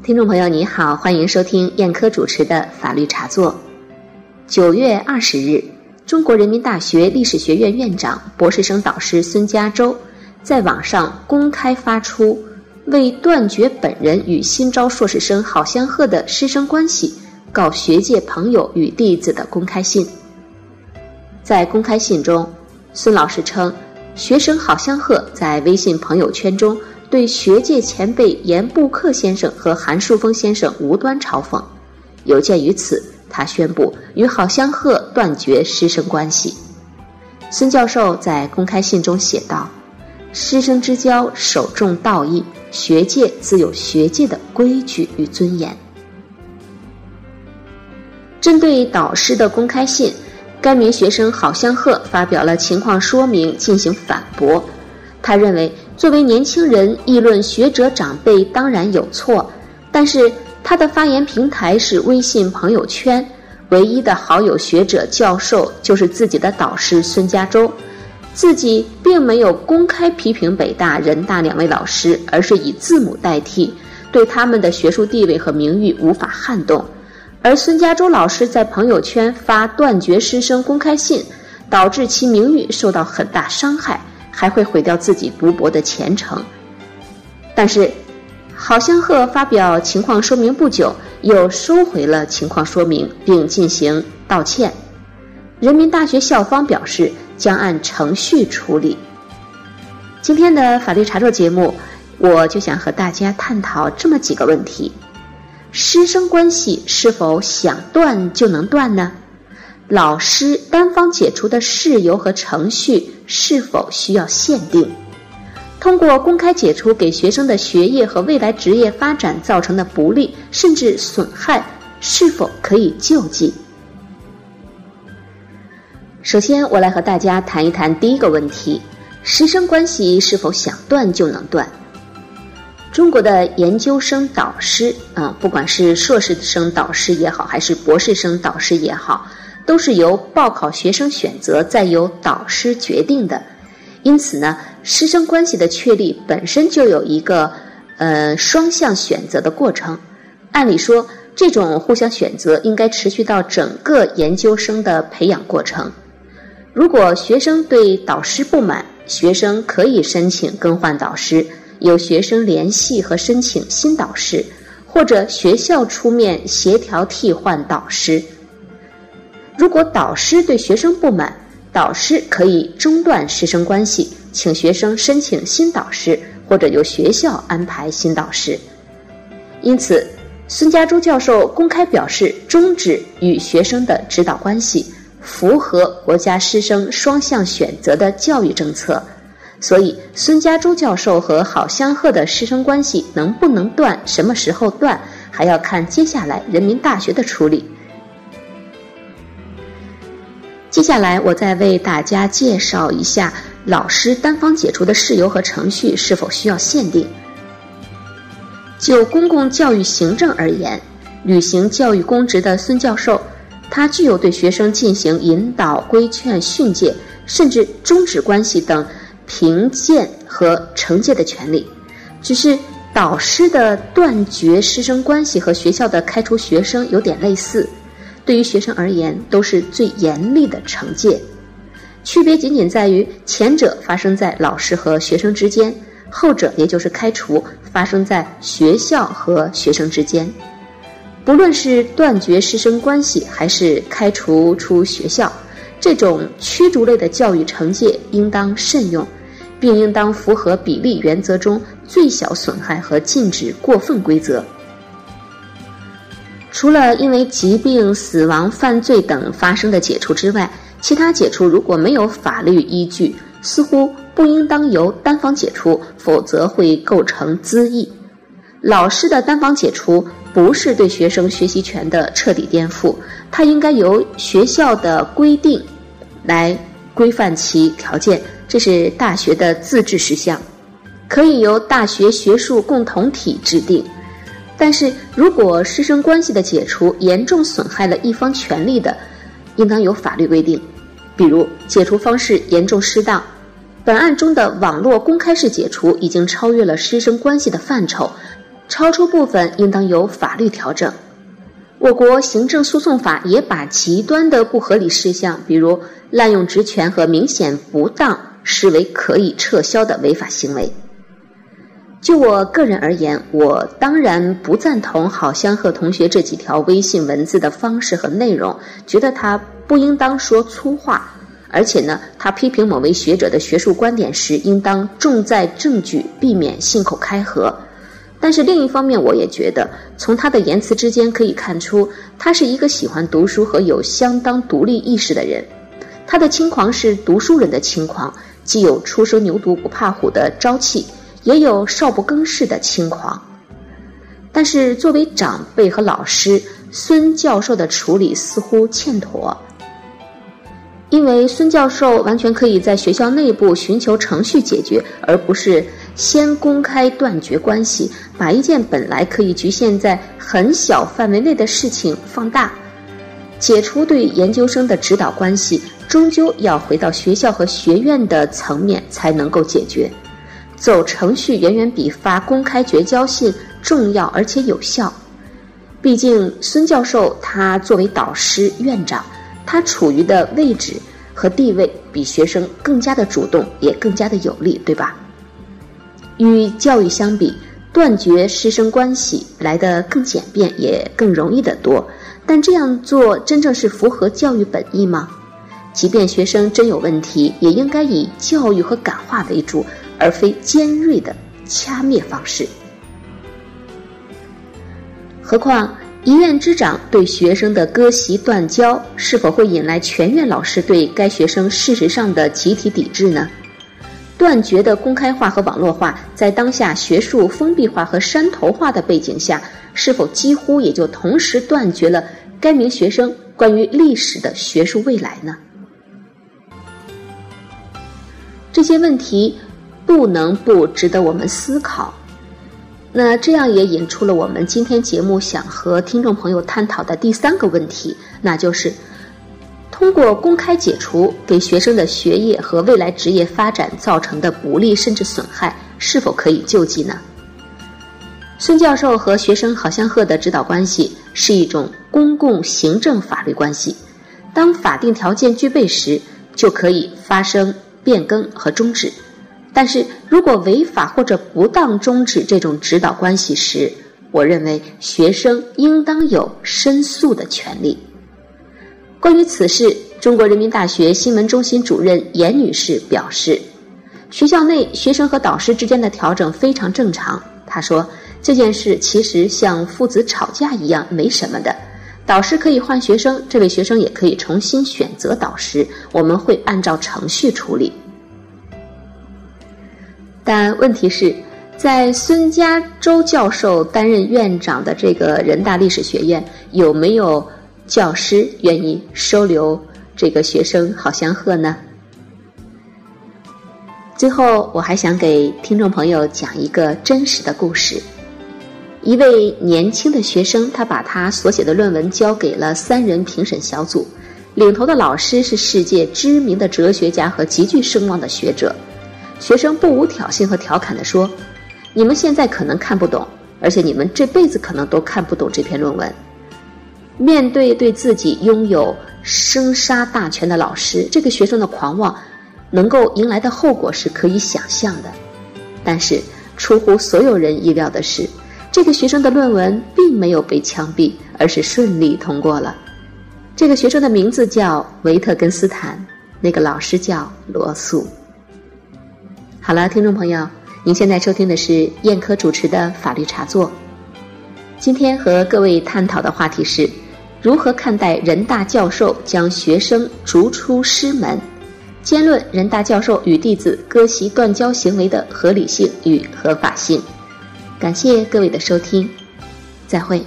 听众朋友，你好，欢迎收听燕科主持的法律茶座。九月二十日，中国人民大学历史学院院长、博士生导师孙家洲在网上公开发出为断绝本人与新招硕士生郝相鹤的师生关系告学界朋友与弟子的公开信。在公开信中，孙老师称，学生郝相鹤在微信朋友圈中。对学界前辈严布克先生和韩树峰先生无端嘲讽，有鉴于此，他宣布与郝相鹤断绝师生关系。孙教授在公开信中写道：“师生之交，首重道义，学界自有学界的规矩与尊严。”针对导师的公开信，该名学生郝相鹤发表了情况说明进行反驳。他认为。作为年轻人议论学者长辈当然有错，但是他的发言平台是微信朋友圈，唯一的好友学者教授就是自己的导师孙家洲，自己并没有公开批评北大、人大两位老师，而是以字母代替，对他们的学术地位和名誉无法撼动。而孙家洲老师在朋友圈发断绝师生公开信，导致其名誉受到很大伤害。还会毁掉自己读博的前程。但是，郝香鹤发表情况说明不久，又收回了情况说明，并进行道歉。人民大学校方表示将按程序处理。今天的法律茶座节目，我就想和大家探讨这么几个问题：师生关系是否想断就能断呢？老师单方解除的事由和程序是否需要限定？通过公开解除给学生的学业和未来职业发展造成的不利甚至损害，是否可以救济？首先，我来和大家谈一谈第一个问题：师生关系是否想断就能断？中国的研究生导师啊，不管是硕士生导师也好，还是博士生导师也好。都是由报考学生选择，再由导师决定的，因此呢，师生关系的确立本身就有一个呃双向选择的过程。按理说，这种互相选择应该持续到整个研究生的培养过程。如果学生对导师不满，学生可以申请更换导师，由学生联系和申请新导师，或者学校出面协调替换导师。如果导师对学生不满，导师可以中断师生关系，请学生申请新导师，或者由学校安排新导师。因此，孙家洲教授公开表示终止与学生的指导关系，符合国家师生双向选择的教育政策。所以，孙家洲教授和郝香鹤的师生关系能不能断，什么时候断，还要看接下来人民大学的处理。接下来，我再为大家介绍一下老师单方解除的事由和程序是否需要限定。就公共教育行政而言，履行教育公职的孙教授，他具有对学生进行引导、规劝、训诫，甚至终止关系等评鉴和惩戒的权利。只是导师的断绝师生关系和学校的开除学生有点类似。对于学生而言，都是最严厉的惩戒，区别仅仅在于前者发生在老师和学生之间，后者也就是开除发生在学校和学生之间。不论是断绝师生关系，还是开除出学校，这种驱逐类的教育惩戒应当慎用，并应当符合比例原则中最小损害和禁止过分规则。除了因为疾病、死亡、犯罪等发生的解除之外，其他解除如果没有法律依据，似乎不应当由单方解除，否则会构成恣意。老师的单方解除不是对学生学习权的彻底颠覆，它应该由学校的规定来规范其条件，这是大学的自治事项，可以由大学学术共同体制定。但是如果师生关系的解除严重损害了一方权利的，应当有法律规定，比如解除方式严重失当。本案中的网络公开式解除已经超越了师生关系的范畴，超出部分应当由法律调整。我国行政诉讼法也把极端的不合理事项，比如滥用职权和明显不当，视为可以撤销的违法行为。就我个人而言，我当然不赞同郝香鹤同学这几条微信文字的方式和内容，觉得他不应当说粗话，而且呢，他批评某位学者的学术观点时，应当重在证据，避免信口开河。但是另一方面，我也觉得从他的言辞之间可以看出，他是一个喜欢读书和有相当独立意识的人。他的轻狂是读书人的轻狂，既有初生牛犊不怕虎的朝气。也有少不更事的轻狂，但是作为长辈和老师，孙教授的处理似乎欠妥。因为孙教授完全可以在学校内部寻求程序解决，而不是先公开断绝关系，把一件本来可以局限在很小范围内的事情放大。解除对研究生的指导关系，终究要回到学校和学院的层面才能够解决。走程序远远比发公开绝交信重要，而且有效。毕竟孙教授他作为导师、院长，他处于的位置和地位比学生更加的主动，也更加的有利，对吧？与教育相比，断绝师生关系来得更简便，也更容易得多。但这样做真正是符合教育本意吗？即便学生真有问题，也应该以教育和感化为主。而非尖锐的掐灭方式。何况一院之长对学生的割席断交，是否会引来全院老师对该学生事实上的集体抵制呢？断绝的公开化和网络化，在当下学术封闭化和山头化的背景下，是否几乎也就同时断绝了该名学生关于历史的学术未来呢？这些问题。不能不值得我们思考。那这样也引出了我们今天节目想和听众朋友探讨的第三个问题，那就是通过公开解除给学生的学业和未来职业发展造成的不利甚至损害，是否可以救济呢？孙教授和学生郝相贺的指导关系是一种公共行政法律关系，当法定条件具备时，就可以发生变更和终止。但是如果违法或者不当终止这种指导关系时，我认为学生应当有申诉的权利。关于此事，中国人民大学新闻中心主任严女士表示，学校内学生和导师之间的调整非常正常。她说，这件事其实像父子吵架一样，没什么的。导师可以换学生，这位学生也可以重新选择导师，我们会按照程序处理。但问题是，在孙家洲教授担任院长的这个人大历史学院，有没有教师愿意收留这个学生郝祥鹤呢？最后，我还想给听众朋友讲一个真实的故事：一位年轻的学生，他把他所写的论文交给了三人评审小组，领头的老师是世界知名的哲学家和极具声望的学者。学生不无挑衅和调侃地说：“你们现在可能看不懂，而且你们这辈子可能都看不懂这篇论文。”面对对自己拥有生杀大权的老师，这个学生的狂妄能够迎来的后果是可以想象的。但是出乎所有人意料的是，这个学生的论文并没有被枪毙，而是顺利通过了。这个学生的名字叫维特根斯坦，那个老师叫罗素。好了，听众朋友，您现在收听的是燕科主持的法律茶座。今天和各位探讨的话题是：如何看待人大教授将学生逐出师门？兼论人大教授与弟子割席断交行为的合理性与合法性。感谢各位的收听，再会。